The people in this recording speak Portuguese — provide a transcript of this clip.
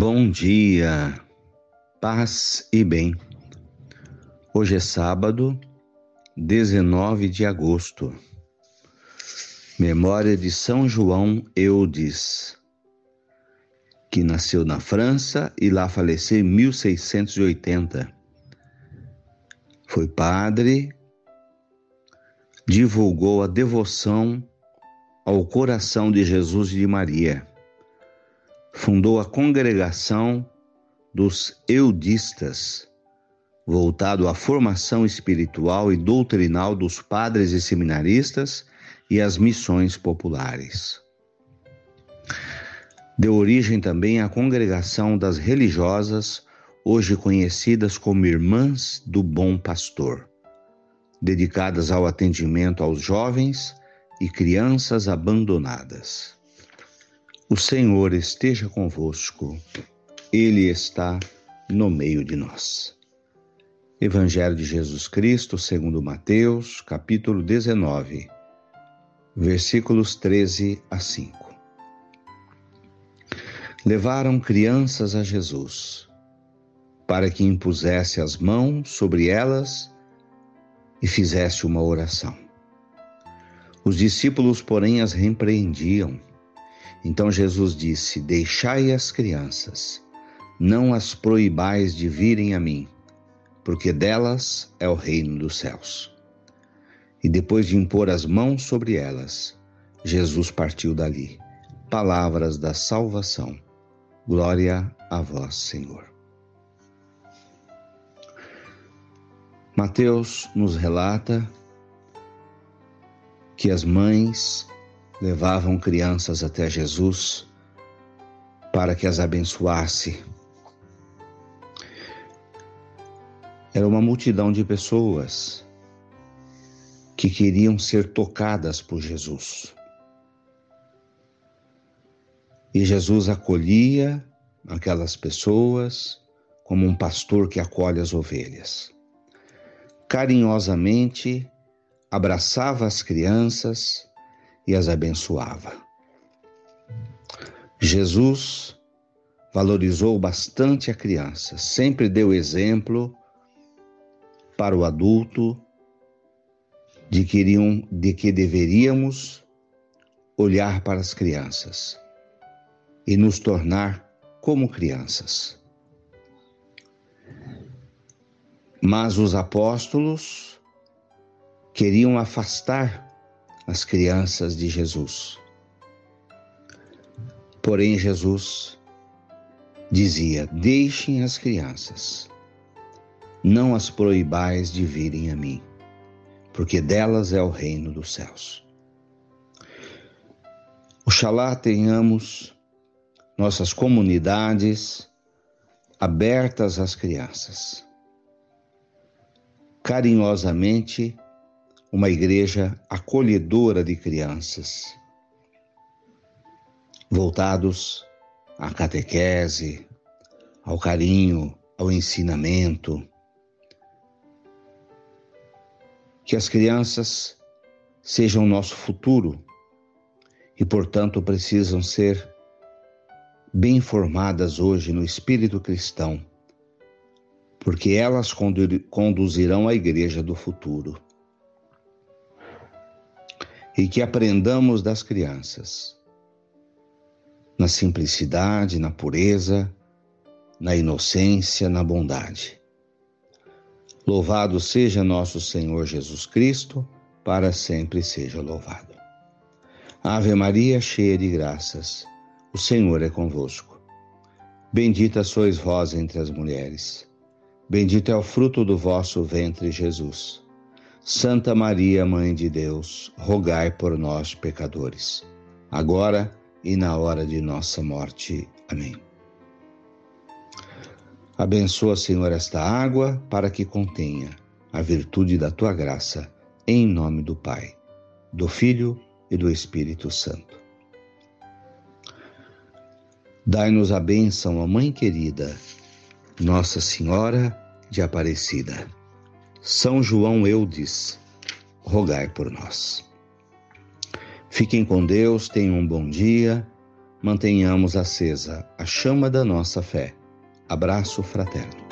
Bom dia, paz e bem. Hoje é sábado, 19 de agosto. Memória de São João Eudes, que nasceu na França e lá faleceu em 1680. Foi padre, divulgou a devoção ao coração de Jesus e de Maria fundou a congregação dos eudistas, voltado à formação espiritual e doutrinal dos padres e seminaristas e às missões populares. Deu origem também à congregação das religiosas, hoje conhecidas como Irmãs do Bom Pastor, dedicadas ao atendimento aos jovens e crianças abandonadas. O Senhor esteja convosco, Ele está no meio de nós. Evangelho de Jesus Cristo, segundo Mateus, capítulo 19, versículos 13 a 5. Levaram crianças a Jesus, para que impusesse as mãos sobre elas e fizesse uma oração. Os discípulos, porém, as repreendiam então Jesus disse: Deixai as crianças, não as proibais de virem a mim, porque delas é o reino dos céus. E depois de impor as mãos sobre elas, Jesus partiu dali. Palavras da salvação. Glória a vós, Senhor. Mateus nos relata que as mães levavam crianças até Jesus para que as abençoasse. Era uma multidão de pessoas que queriam ser tocadas por Jesus. E Jesus acolhia aquelas pessoas como um pastor que acolhe as ovelhas. Carinhosamente abraçava as crianças e as abençoava. Jesus valorizou bastante a criança, sempre deu exemplo para o adulto de que, iriam, de que deveríamos olhar para as crianças e nos tornar como crianças. Mas os apóstolos queriam afastar as crianças de Jesus. Porém, Jesus dizia: Deixem as crianças, não as proibais de virem a mim, porque delas é o reino dos céus. Oxalá tenhamos nossas comunidades abertas às crianças, carinhosamente uma igreja acolhedora de crianças, voltados à catequese, ao carinho, ao ensinamento. Que as crianças sejam nosso futuro e, portanto, precisam ser bem formadas hoje no espírito cristão, porque elas conduzirão a igreja do futuro e que aprendamos das crianças, na simplicidade, na pureza, na inocência, na bondade. Louvado seja nosso Senhor Jesus Cristo, para sempre seja louvado. Ave Maria, cheia de graças, o Senhor é convosco. Bendita sois vós entre as mulheres. Bendito é o fruto do vosso ventre, Jesus. Santa Maria, Mãe de Deus, rogai por nós, pecadores, agora e na hora de nossa morte. Amém. Abençoa, Senhor, esta água para que contenha a virtude da tua graça, em nome do Pai, do Filho e do Espírito Santo. Dai-nos a bênção, a Mãe querida, Nossa Senhora de Aparecida. São João Eudes, rogai por nós. Fiquem com Deus, tenham um bom dia, mantenhamos acesa a chama da nossa fé. Abraço fraterno.